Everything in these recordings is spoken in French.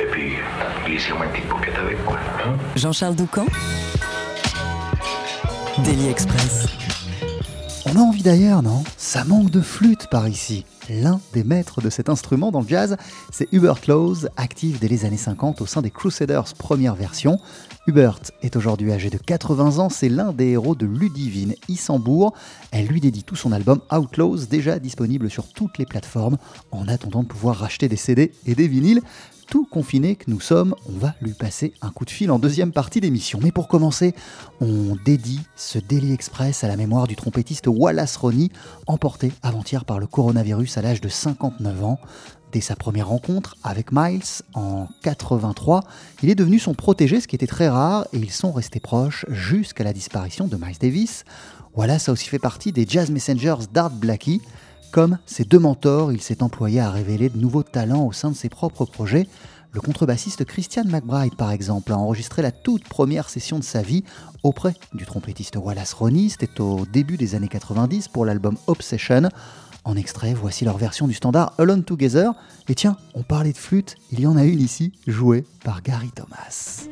Et puis, glissez-moi une petite paupiette avec, quoi. Hein. Jean-Charles Doucan Daily Express. On a envie d'ailleurs, non? Ça manque de flûte par ici. L'un des maîtres de cet instrument dans le jazz, c'est Hubert Laws, actif dès les années 50 au sein des Crusaders première version. Hubert est aujourd'hui âgé de 80 ans, c'est l'un des héros de Ludivine Issambourg. Elle lui dédie tout son album Outlaws, déjà disponible sur toutes les plateformes, en attendant de pouvoir racheter des CD et des vinyles tout confiné que nous sommes, on va lui passer un coup de fil en deuxième partie d'émission. Mais pour commencer, on dédie ce Daily Express à la mémoire du trompettiste Wallace Roney, emporté avant-hier par le coronavirus à l'âge de 59 ans. Dès sa première rencontre avec Miles en 83, il est devenu son protégé, ce qui était très rare, et ils sont restés proches jusqu'à la disparition de Miles Davis. Wallace a aussi fait partie des Jazz Messengers d'Art Blackie. Comme ses deux mentors, il s'est employé à révéler de nouveaux talents au sein de ses propres projets. Le contrebassiste Christian McBride, par exemple, a enregistré la toute première session de sa vie auprès du trompettiste Wallace Roney. C'était au début des années 90 pour l'album Obsession. En extrait, voici leur version du standard Alone Together. Et tiens, on parlait de flûte, il y en a une ici, jouée par Gary Thomas.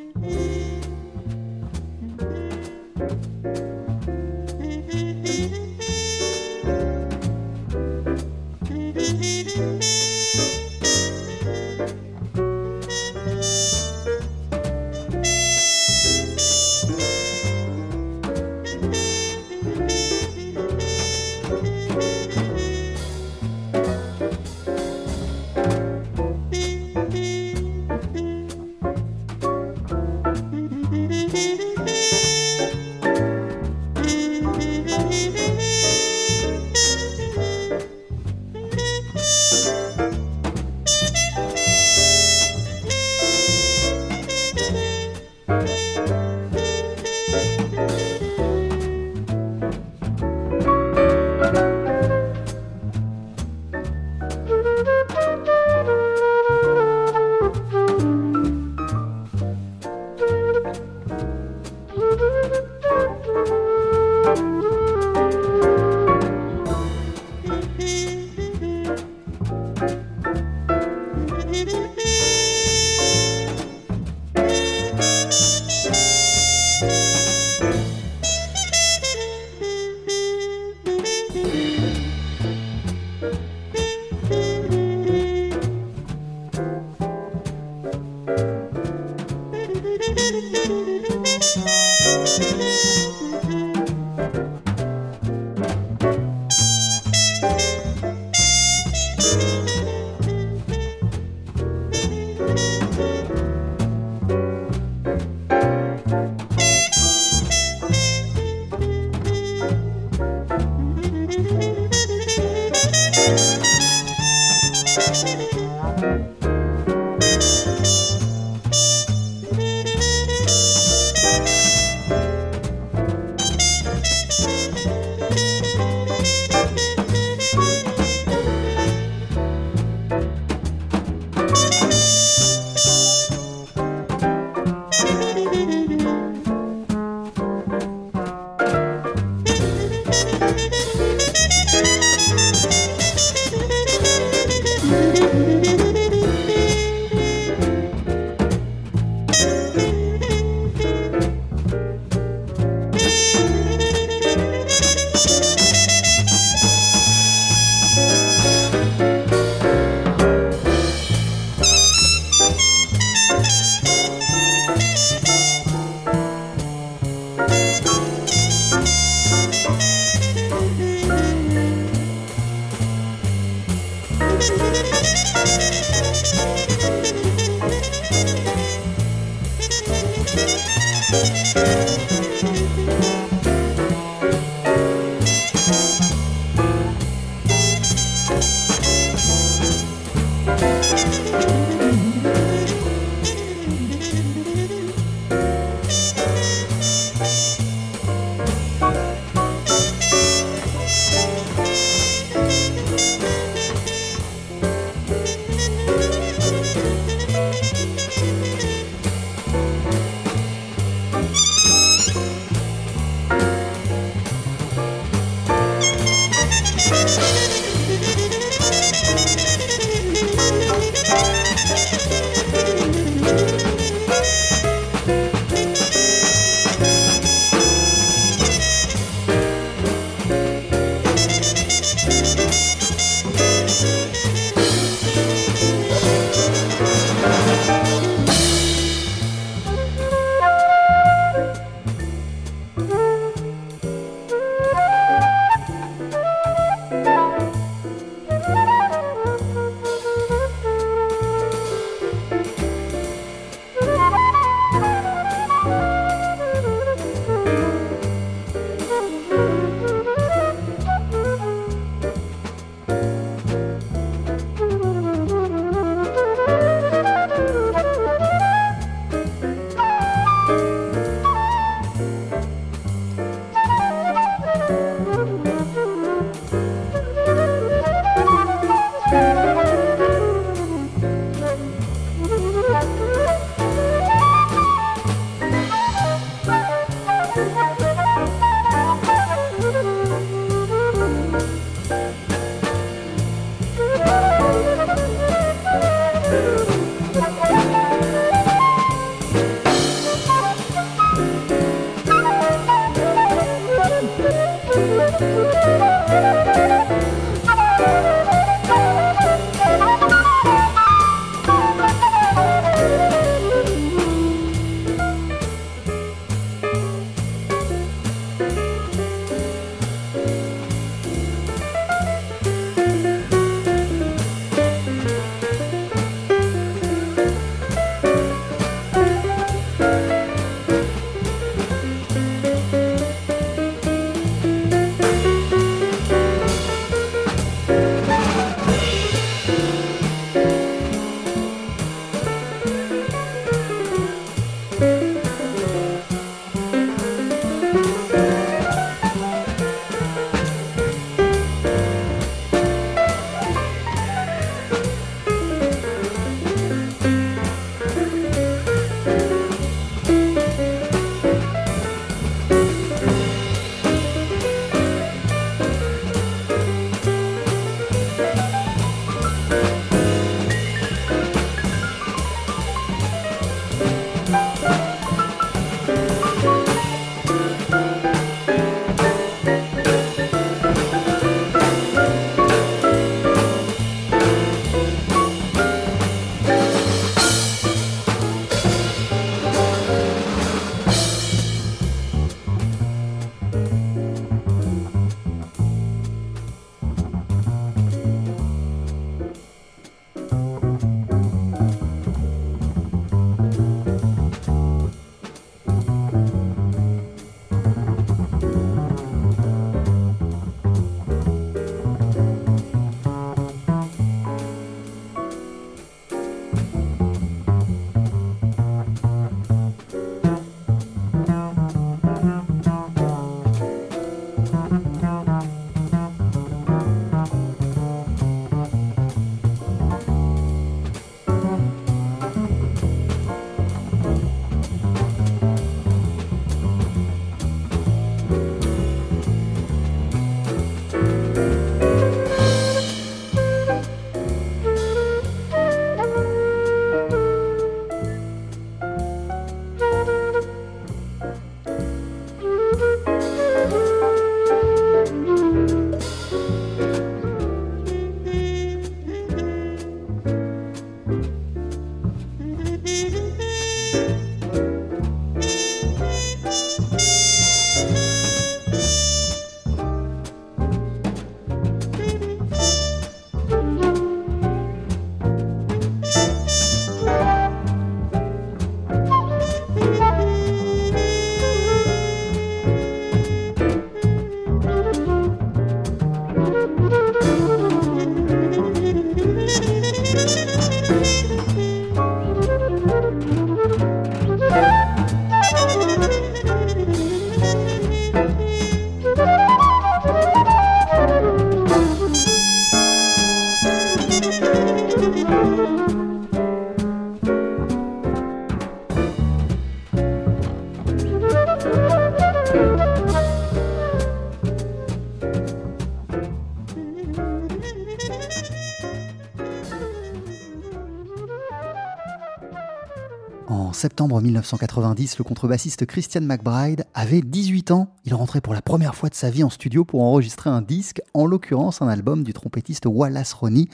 Septembre 1990, le contrebassiste Christian McBride avait 18 ans. Il rentrait pour la première fois de sa vie en studio pour enregistrer un disque, en l'occurrence un album du trompettiste Wallace Roney,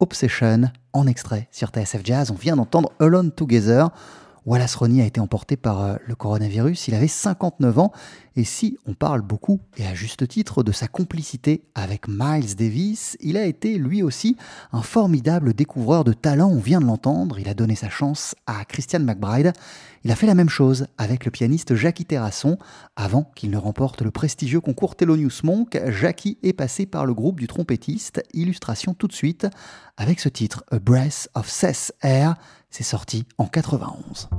Obsession, en extrait sur TSF Jazz. On vient d'entendre Alone Together. Wallace Roney a été emporté par euh, le coronavirus, il avait 59 ans, et si on parle beaucoup, et à juste titre, de sa complicité avec Miles Davis, il a été lui aussi un formidable découvreur de talent, on vient de l'entendre, il a donné sa chance à Christian McBride, il a fait la même chose avec le pianiste Jackie Terrasson, avant qu'il ne remporte le prestigieux concours Thelonious Monk, Jackie est passé par le groupe du trompettiste, illustration tout de suite, avec ce titre, A Breath of Cess Air, c'est sorti en 91.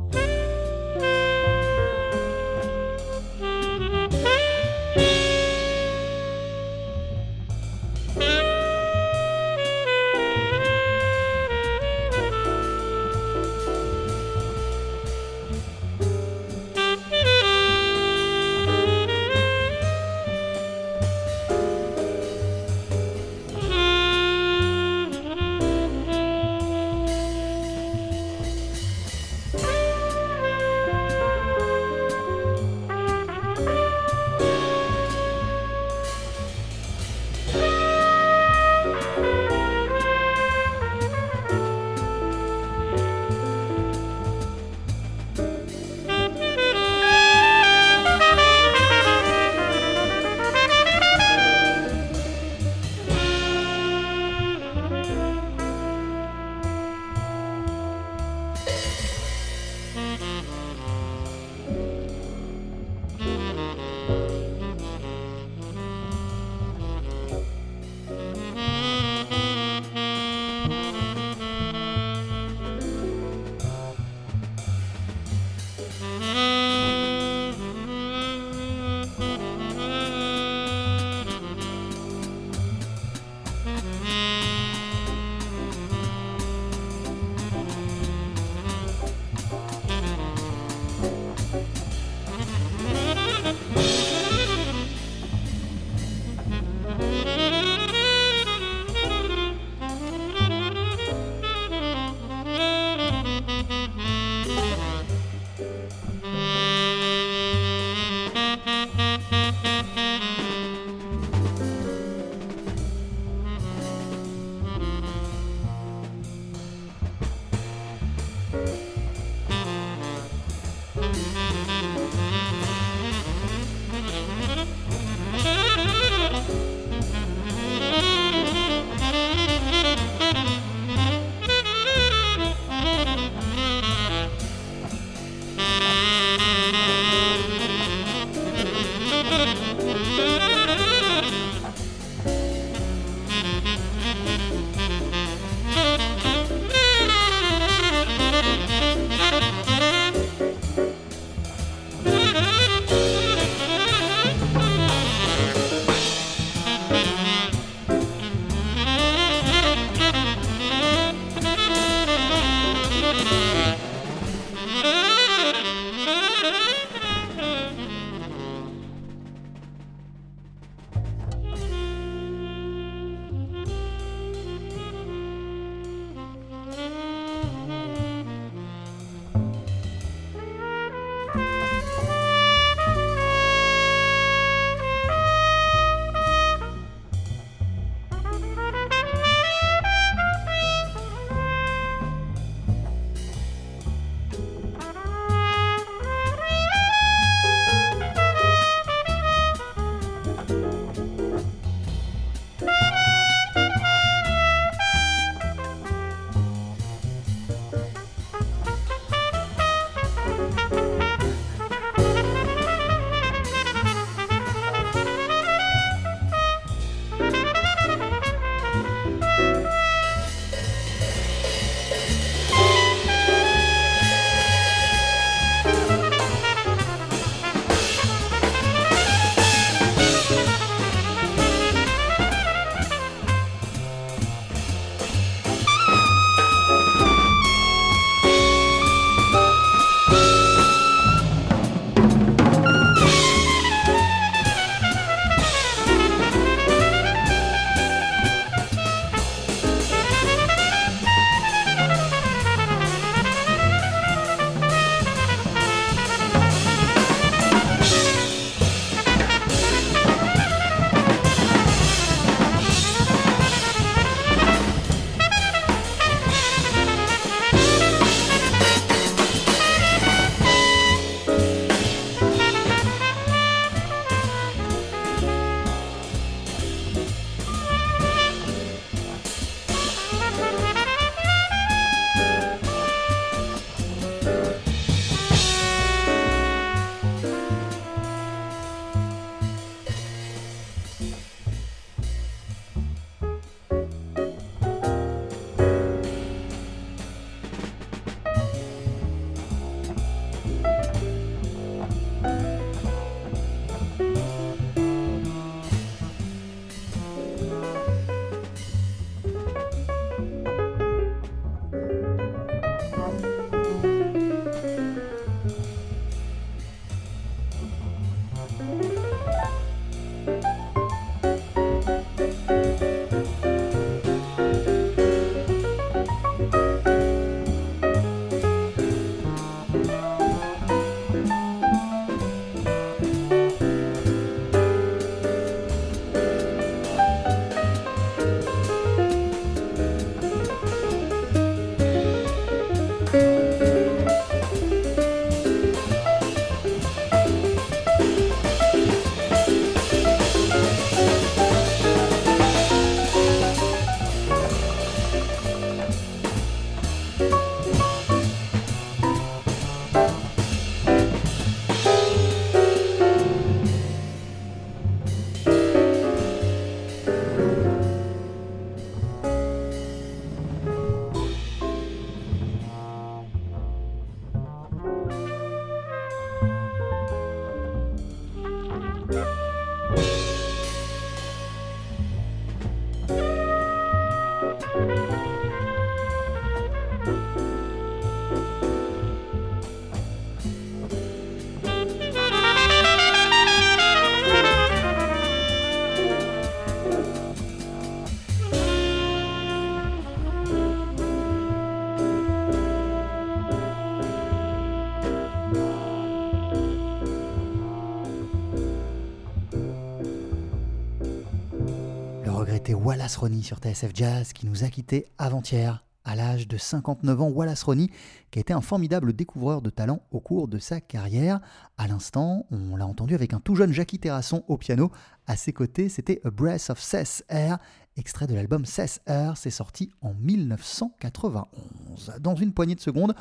Wallace Ronnie sur TSF Jazz qui nous a quittés avant-hier. À l'âge de 59 ans, Wallace Ronnie, qui a été un formidable découvreur de talent au cours de sa carrière. À l'instant, on l'a entendu avec un tout jeune Jackie Terrasson au piano. À ses côtés, c'était A Breath of Cess Air, extrait de l'album Cess Air. C'est sorti en 1991. Dans une poignée de secondes,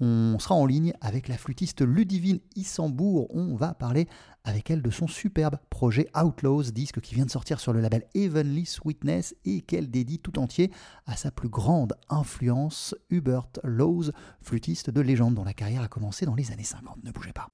on sera en ligne avec la flûtiste Ludivine Issambourg. On va parler avec elle de son superbe projet Outlaws, disque qui vient de sortir sur le label Heavenly Sweetness et qu'elle dédie tout entier à sa plus grande influence, Hubert Laws, flûtiste de légende dont la carrière a commencé dans les années 50. Ne bougez pas.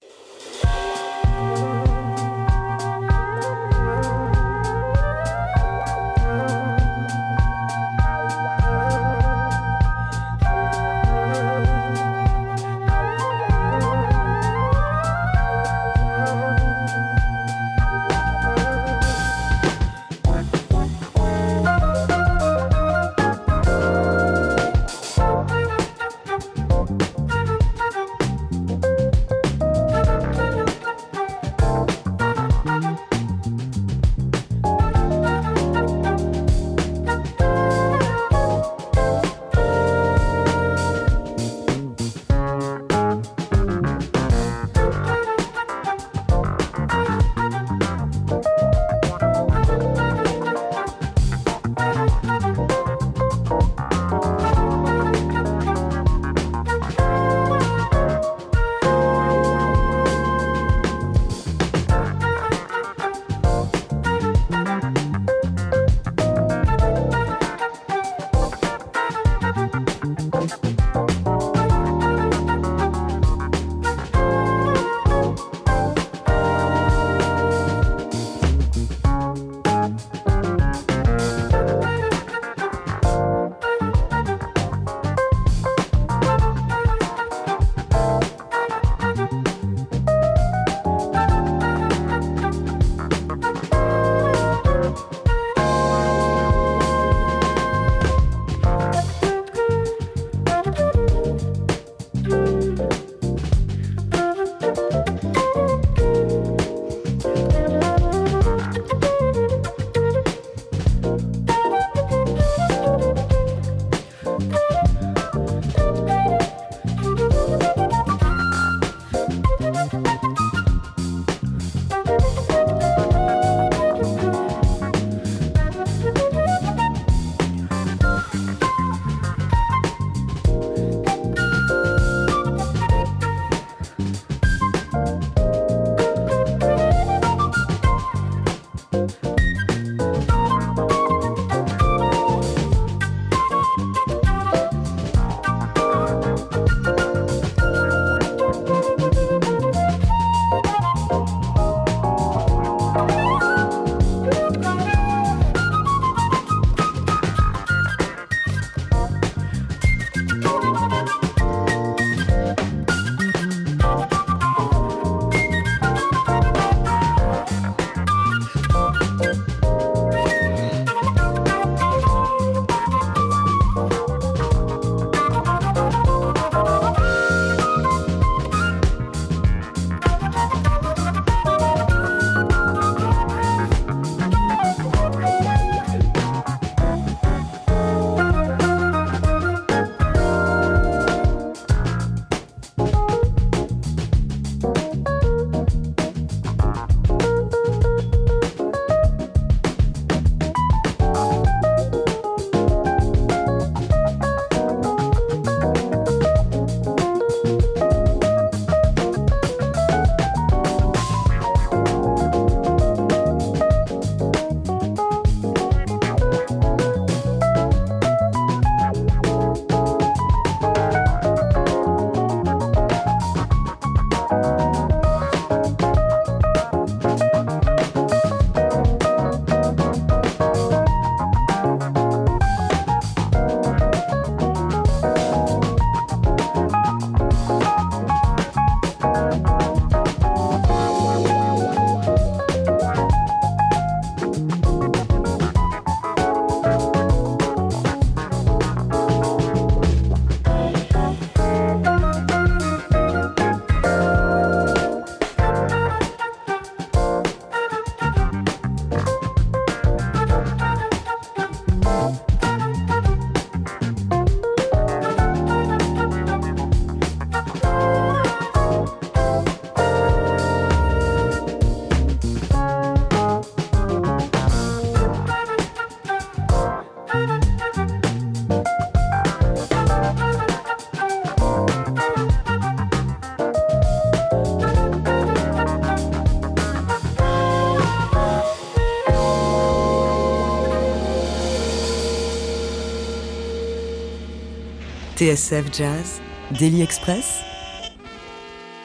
TSF Jazz, Daily Express,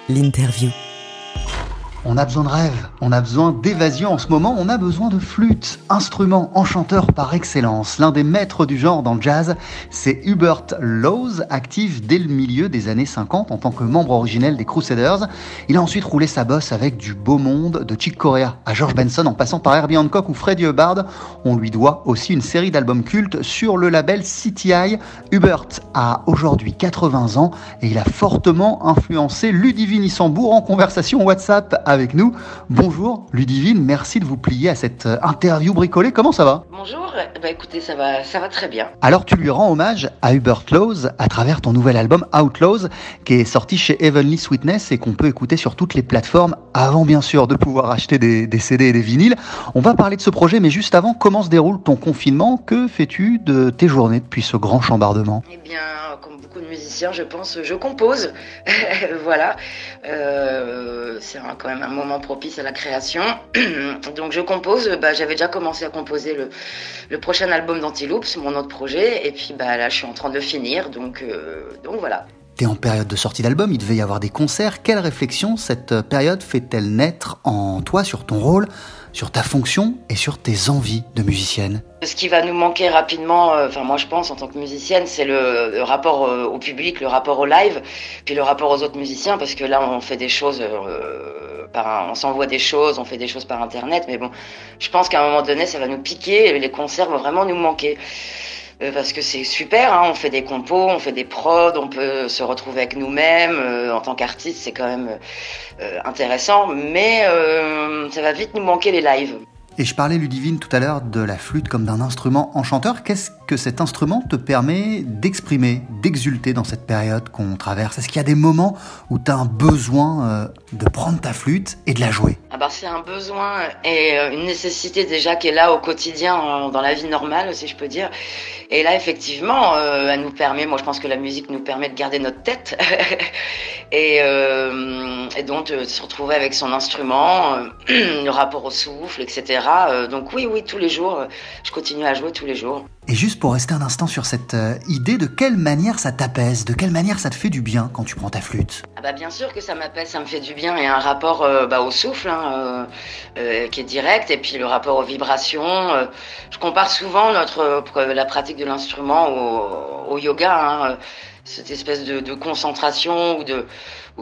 l'interview. On a besoin de rêve, on a besoin d'évasion en ce moment, on a besoin de flûte, instrument enchanteur par excellence. L'un des maîtres du genre dans le jazz, c'est Hubert Laws, actif dès le milieu des années 50 en tant que membre originel des Crusaders. Il a ensuite roulé sa bosse avec du beau monde, de Chick Corea à George Benson en passant par Herbie Hancock ou Freddie Hubbard. On lui doit aussi une série d'albums cultes sur le label CTI. Hubert a aujourd'hui 80 ans et il a fortement influencé Ludivine Issambourg en conversation WhatsApp avec nous. Bonjour Ludivine, merci de vous plier à cette interview bricolée. Comment ça va? Bonjour, bah écoutez, ça va, ça va très bien. Alors tu lui rends hommage à Hubert Laws à travers ton nouvel album Outlaws qui est sorti chez Heavenly Sweetness et qu'on peut écouter sur toutes les plateformes avant bien sûr de pouvoir acheter des, CD et des vinyles. On va parler de ce projet mais juste avant, comment se déroule ton confinement? Que fais-tu de tes journées depuis ce grand chambardement? Eh bien, comme beaucoup de musiciens, je pense, je compose. voilà. Euh, c'est quand même un moment propice à la création. Donc je compose. Bah, J'avais déjà commencé à composer le, le prochain album d'Antiloops, mon autre projet. Et puis bah, là, je suis en train de le finir. Donc, euh, donc voilà. T'es en période de sortie d'album, il devait y avoir des concerts. Quelle réflexion cette euh, période fait-elle naître en toi sur ton rôle, sur ta fonction et sur tes envies de musicienne? Ce qui va nous manquer rapidement, euh, enfin moi je pense en tant que musicienne, c'est le, le rapport euh, au public, le rapport au live, puis le rapport aux autres musiciens, parce que là on fait des choses, on s'envoie des choses, on fait des choses par internet, mais bon, je pense qu'à un moment donné ça va nous piquer, et les concerts vont vraiment nous manquer. Euh, parce que c'est super, hein, on fait des compos, on fait des prods, on peut se retrouver avec nous-mêmes. euh, en tant qu'artiste, c'est quand même euh, intéressant, mais euh, ça va vite nous manquer les lives. Et je parlais, Ludivine, tout à l'heure de la flûte comme d'un instrument enchanteur. Qu'est-ce que cet instrument te permet d'exprimer, d'exulter dans cette période qu'on traverse? Est-ce qu'il y a des moments où tu as un besoin euh, de prendre ta flûte et de la jouer? Ah bah, c'est un besoin et euh, une nécessité déjà qui est là au quotidien, dans la vie normale, si je peux dire. Et là, effectivement, euh, elle nous permet, moi je pense que la musique nous permet de garder notre tête et, et donc de se retrouver avec son instrument, le rapport au souffle, etc. Euh, donc oui, oui, tous les jours, euh, je continue à jouer tous les jours. Et juste pour rester un instant sur cette euh, idée, de quelle manière ça t'apaise De quelle manière ça te fait du bien quand tu prends ta flûte? Ah bah bien sûr que ça m'appelle, ça me fait du bien. Il y a un rapport bah, au souffle hein, qui est direct, et puis le rapport aux vibrations. je compare souvent notre la pratique de l'instrument au, au yoga, hein, cette espèce de, concentration ou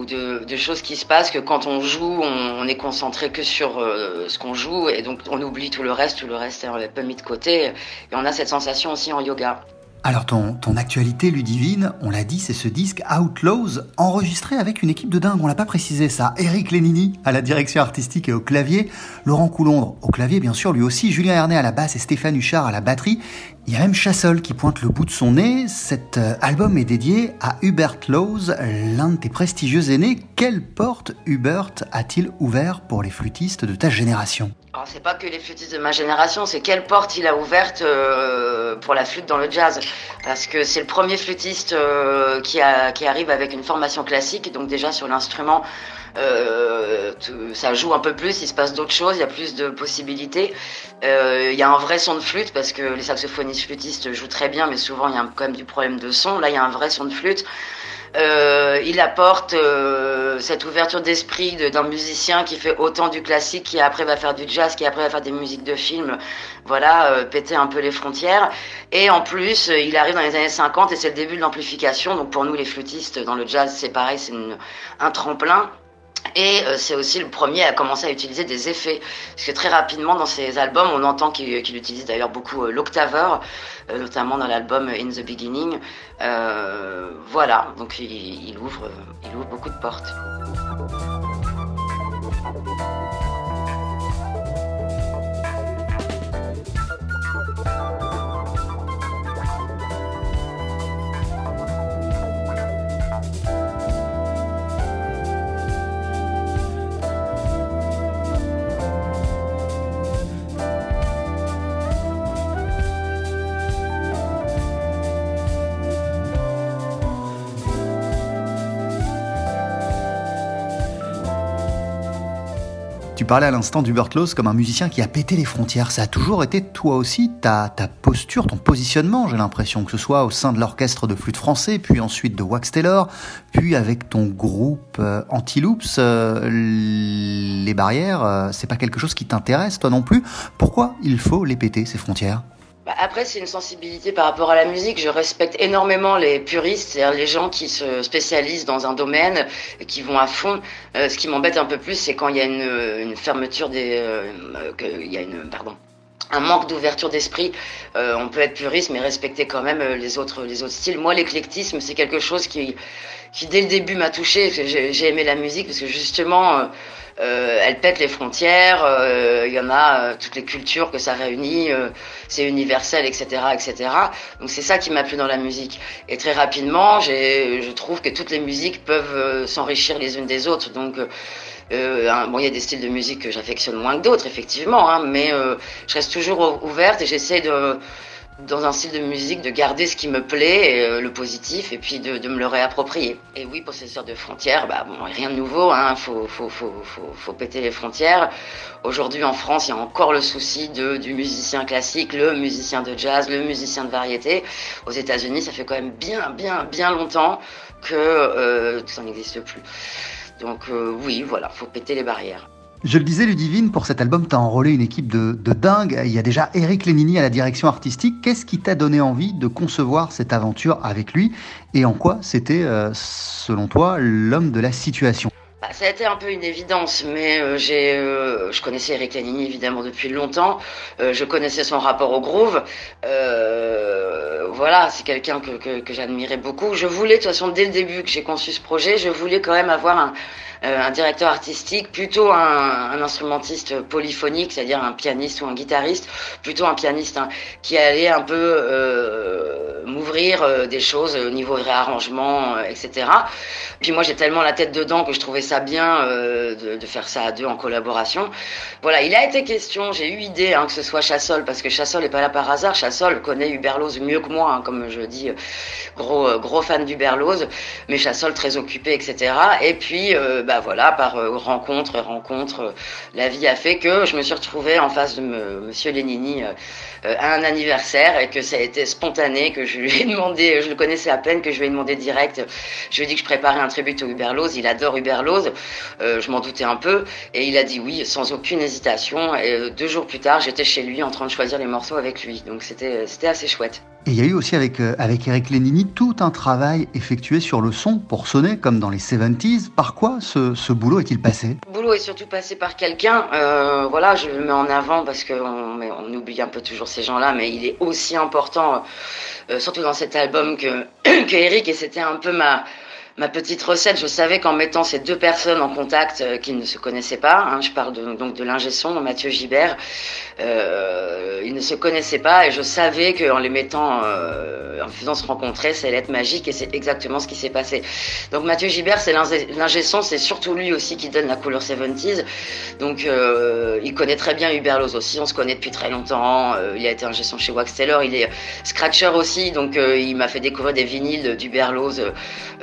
de choses qui se passent que quand on joue, on, on est concentré que sur euh, ce qu'on joue, et donc on oublie tout le reste, tout le reste est un peu mis de côté. Et on a cette sensation aussi en yoga. Alors ton, ton actualité Ludivine, on l'a dit, c'est ce disque Outlaws enregistré avec une équipe de dingue, on l'a pas précisé ça. Eric Lénini à la direction artistique et au clavier, Laurent Coulondre au clavier bien sûr lui aussi, Julien Hernet à la basse et Stéphane Huchard à la batterie. Il y a même Chassol qui pointe le bout de son nez. Cet euh, album est dédié à Hubert Laws, l'un de tes prestigieux aînés. Quelle porte Hubert a-t-il ouvert pour les flûtistes de ta génération? Alors c'est pas que les flûtistes de ma génération, c'est quelle porte il a ouverte euh, pour la flûte dans le jazz. Parce que c'est le premier flûtiste euh, qui, a, qui arrive avec une formation classique, donc déjà sur l'instrument, euh, ça joue un peu plus, il se passe d'autres choses, il y a plus de possibilités. Euh, Il y a un vrai son de flûte, parce que les saxophonistes flûtistes jouent très bien, mais souvent il y a quand même du problème de son. Là, il y a un vrai son de flûte. Euh, il apporte euh, cette ouverture d'esprit de- d'un musicien qui fait autant du classique, qui après va faire du jazz, qui après va faire des musiques de film, voilà, euh, péter un peu les frontières. Et en plus, euh, il arrive dans les années 50 et c'est le début de l'amplification. Donc pour nous, les flûtistes, dans le jazz, c'est pareil, c'est un tremplin. Et euh, c'est aussi le premier à commencer à utiliser des effets. Parce que très rapidement, dans ses albums, on entend qu'il qu'il utilise d'ailleurs beaucoup euh, l'octaveur, euh, notamment dans l'album In the Beginning. Euh, voilà, donc il ouvre, il ouvre beaucoup de portes. Tu parlais à l'instant d'Hubert Laws comme un musicien qui a pété les frontières. Ça a toujours été toi aussi ta, ta posture, ton positionnement, j'ai l'impression, que ce soit au sein de l'orchestre de flûte français, puis ensuite de Wax Taylor, puis avec ton groupe euh, Antiloops. Euh, les barrières, euh, c'est pas quelque chose qui t'intéresse toi non plus? Pourquoi il faut les péter, ces frontières? Bah, après, c'est une sensibilité par rapport à la musique. Je respecte énormément les puristes, c'est-à-dire les gens qui se spécialisent dans un domaine et qui vont à fond. Euh, ce qui m'embête un peu plus, c'est quand il y a une, une fermeture des, euh, il y a une, pardon, un manque d'ouverture d'esprit. Euh, on peut être puriste, mais respecter quand même euh, les autres, les autres styles. Moi, l'éclectisme, c'est quelque chose qui, qui dès le début m'a touché. J'ai aimé la musique parce que justement, euh, euh, elle pète les frontières. Il y en a toutes les cultures que ça réunit. c'est universel, etc., etc. Donc c'est ça qui m'a plu dans la musique. Et très rapidement, je trouve que toutes les musiques peuvent s'enrichir les unes des autres. Donc euh, bon, il y a des styles de musique que j'affectionne moins que d'autres, effectivement, hein, mais euh, je reste toujours ouverte et j'essaie de, dans un style de musique, de garder ce qui me plaît, euh, le positif, et puis de, de, me le réapproprier. Et oui, possesseur de frontières, bah bon, rien de nouveau, hein, faut, faut, faut, faut, faut péter les frontières. Aujourd'hui, en France, il y a encore le souci de, du musicien classique, le musicien de jazz, le musicien de variété. Aux États-Unis, ça fait quand même bien, bien, bien longtemps que euh, ça n'existe plus. Donc euh, oui, voilà, faut péter les barrières. Je le disais, Ludivine, pour cet album, tu as enrôlé une équipe de, de, dingue. Il y a déjà Eric Lénini à la direction artistique. Qu'est-ce qui t'a donné envie de concevoir cette aventure avec lui Et en quoi c'était, euh, selon toi, l'homme de la situation? Bah, ça a été un peu une évidence, mais euh, j'ai, euh, je connaissais Eric Lanini évidemment depuis longtemps. Je connaissais son rapport au groove. Voilà, c'est quelqu'un que, que, j'admirais beaucoup. Je voulais, de toute façon, dès le début que j'ai conçu ce projet, je voulais quand même avoir un, un directeur artistique, plutôt un, un instrumentiste polyphonique, c'est-à-dire un pianiste ou un guitariste, plutôt un pianiste hein, qui allait un peu euh, m'ouvrir euh, des choses au niveau réarrangement, etc. Puis moi j'ai tellement la tête dedans que je trouvais ça bien de, de, faire ça à deux en collaboration. Voilà, il a été question, j'ai eu idée hein, que ce soit Chassol, parce que Chassol n'est pas là par hasard. Chassol connaît Huberlose mieux que moi, hein, comme je dis, gros gros fan d'Huberlose, mais Chassol très occupé, etc. Et puis bah voilà, par euh, rencontre, rencontre, euh, la vie a fait que je me suis retrouvée en face de me, Monsieur Lénini euh, à un anniversaire et que ça a été spontané, que je lui ai demandé, je le connaissais à peine, que je lui ai demandé direct. Je lui ai dit que je préparais un tribut au Huberlose. Il adore Huberlose. Je m'en doutais un peu et il a dit oui sans aucune hésitation. Et deux jours plus tard, j'étais chez lui en train de choisir les morceaux avec lui. Donc c'était assez chouette. Et il y a eu aussi avec, euh, avec Eric Lénini tout un travail effectué sur le son pour sonner comme dans les 70s. Par quoi ce, boulot est-il passé? Le boulot est surtout passé par quelqu'un. Euh, voilà, je le mets en avant parce qu'on on oublie un peu toujours ces gens-là, mais il est aussi important, euh, surtout dans cet album, que, que Eric, et c'était un peu ma ma petite recette, je savais qu'en mettant ces deux personnes en contact euh, qui ne se connaissaient pas, hein, je parle de, donc de l'ingé son, Mathieu Gibert, euh, ils ne se connaissaient pas et je savais qu'en les mettant, euh, en faisant se rencontrer, ça allait être magique et c'est exactement ce qui s'est passé. Donc Mathieu Gibert, c'est l'ingé son, c'est surtout lui aussi qui donne la couleur 70s. Donc euh, il connaît très bien Hubert aussi, on se connaît depuis très longtemps. Euh, il a été ingé son chez Wax Taylor, il est scratcher aussi, donc il m'a fait découvrir des vinyles d'Hubert Loz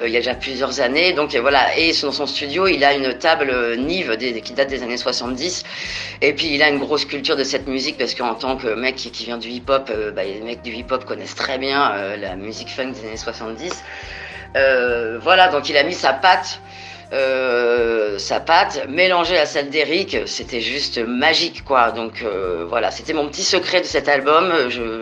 il y a déjà plusieurs années. Donc voilà, et dans son studio, il a une table Nive des, qui date des années 70. Et puis il a une grosse culture de cette musique parce qu'en tant que mec qui, vient du hip-hop, euh, bah, les mecs du hip-hop connaissent très bien euh, la musique funk des années 70. Euh, voilà, donc il a mis sa patte. Euh, sa patte mélangée à celle d'Eric, c'était juste magique quoi. Donc euh, voilà, c'était mon petit secret de cet album.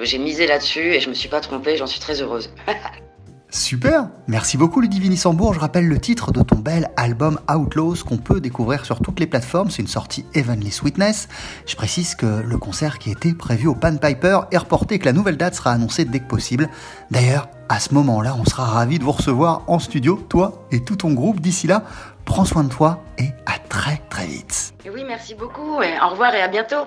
J'ai misé là-dessus et je me suis pas trompée, j'en suis très heureuse. Super Merci beaucoup Ludivine Issambourg. Je rappelle le titre de ton bel album Outlaws qu'on peut découvrir sur toutes les plateformes. C'est une sortie Heavenly Sweetness. Je précise que le concert qui était prévu au Pan Piper est reporté et que la nouvelle date sera annoncée dès que possible. D'ailleurs, à ce moment-là, on sera ravis de vous recevoir en studio, toi et tout ton groupe. D'ici là, prends soin de toi et à très très vite. Et oui, merci beaucoup et au revoir et à bientôt.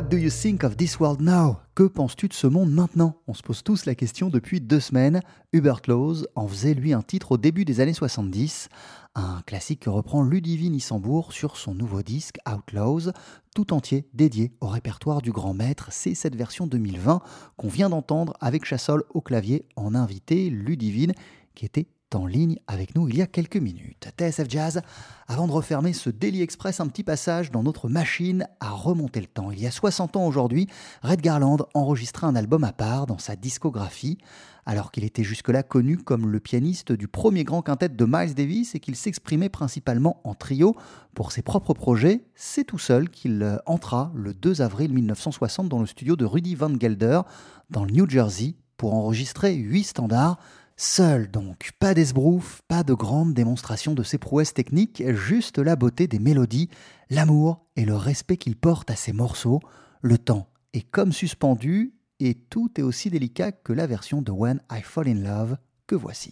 What do you think of this world now? Que penses-tu de ce monde maintenant? On se pose tous la question depuis deux semaines. Hubert Laws en faisait lui un titre au début des années 70, un classique que reprend Ludivine Issambourg sur son nouveau disque Outlaws, tout entier dédié au répertoire du grand maître. C'est cette version 2020 qu'on vient d'entendre avec Chassol au clavier en invité Ludivine qui était en ligne avec nous il y a quelques minutes. TSF Jazz, avant de refermer ce Daily Express, un petit passage dans notre machine à remonter le temps. Il y a 60 ans aujourd'hui, Red Garland enregistrait un album à part dans sa discographie, alors qu'il était jusque-là connu comme le pianiste du premier grand quintet de Miles Davis et qu'il s'exprimait principalement en trio pour ses propres projets. C'est tout seul qu'il entra le 2 avril 1960 dans le studio de Rudy Van Gelder dans le New Jersey pour enregistrer huit standards Seul donc, pas d'esbrouf, pas de grande démonstration de ses prouesses techniques, juste la beauté des mélodies, l'amour et le respect qu'il porte à ses morceaux. Le temps est comme suspendu et tout est aussi délicat que la version de When I Fall in Love que voici.